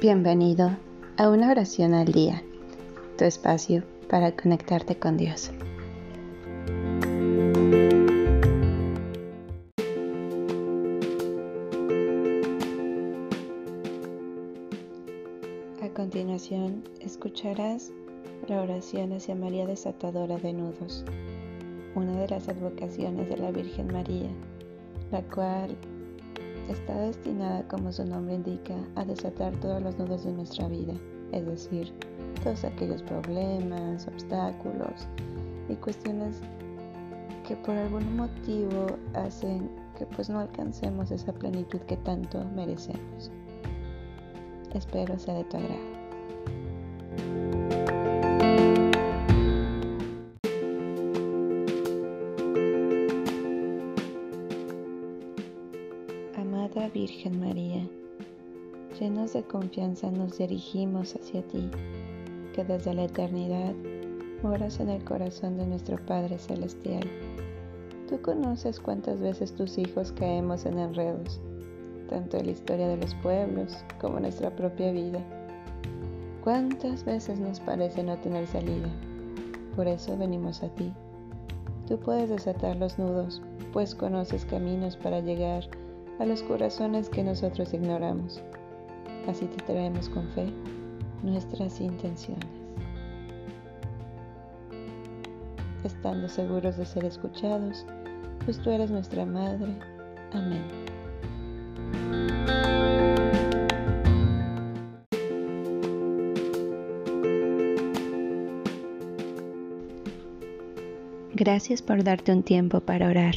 Bienvenido a una oración al día, tu espacio para conectarte con Dios. A continuación, escucharás la oración hacia María desatadora de nudos, una de las advocaciones de la Virgen María, la cual está destinada, como su nombre indica, a desatar todos los nudos de nuestra vida, es decir, todos aquellos problemas, obstáculos y cuestiones que por algún motivo hacen que pues no alcancemos esa plenitud que tanto merecemos. Espero sea de tu agrado. Amada Virgen María, llenos de confianza nos dirigimos hacia ti, que desde la eternidad moras en el corazón de nuestro Padre Celestial. Tú conoces cuántas veces tus hijos caemos en enredos, tanto en la historia de los pueblos como en nuestra propia vida. Cuántas veces nos parece no tener salida. Por eso venimos a ti. Tú puedes desatar los nudos, pues conoces caminos para llegar a los corazones que nosotros ignoramos. Así te traemos con fe nuestras intenciones. Estando seguros de ser escuchados, pues tú eres nuestra Madre. Amén. Gracias por darte un tiempo para orar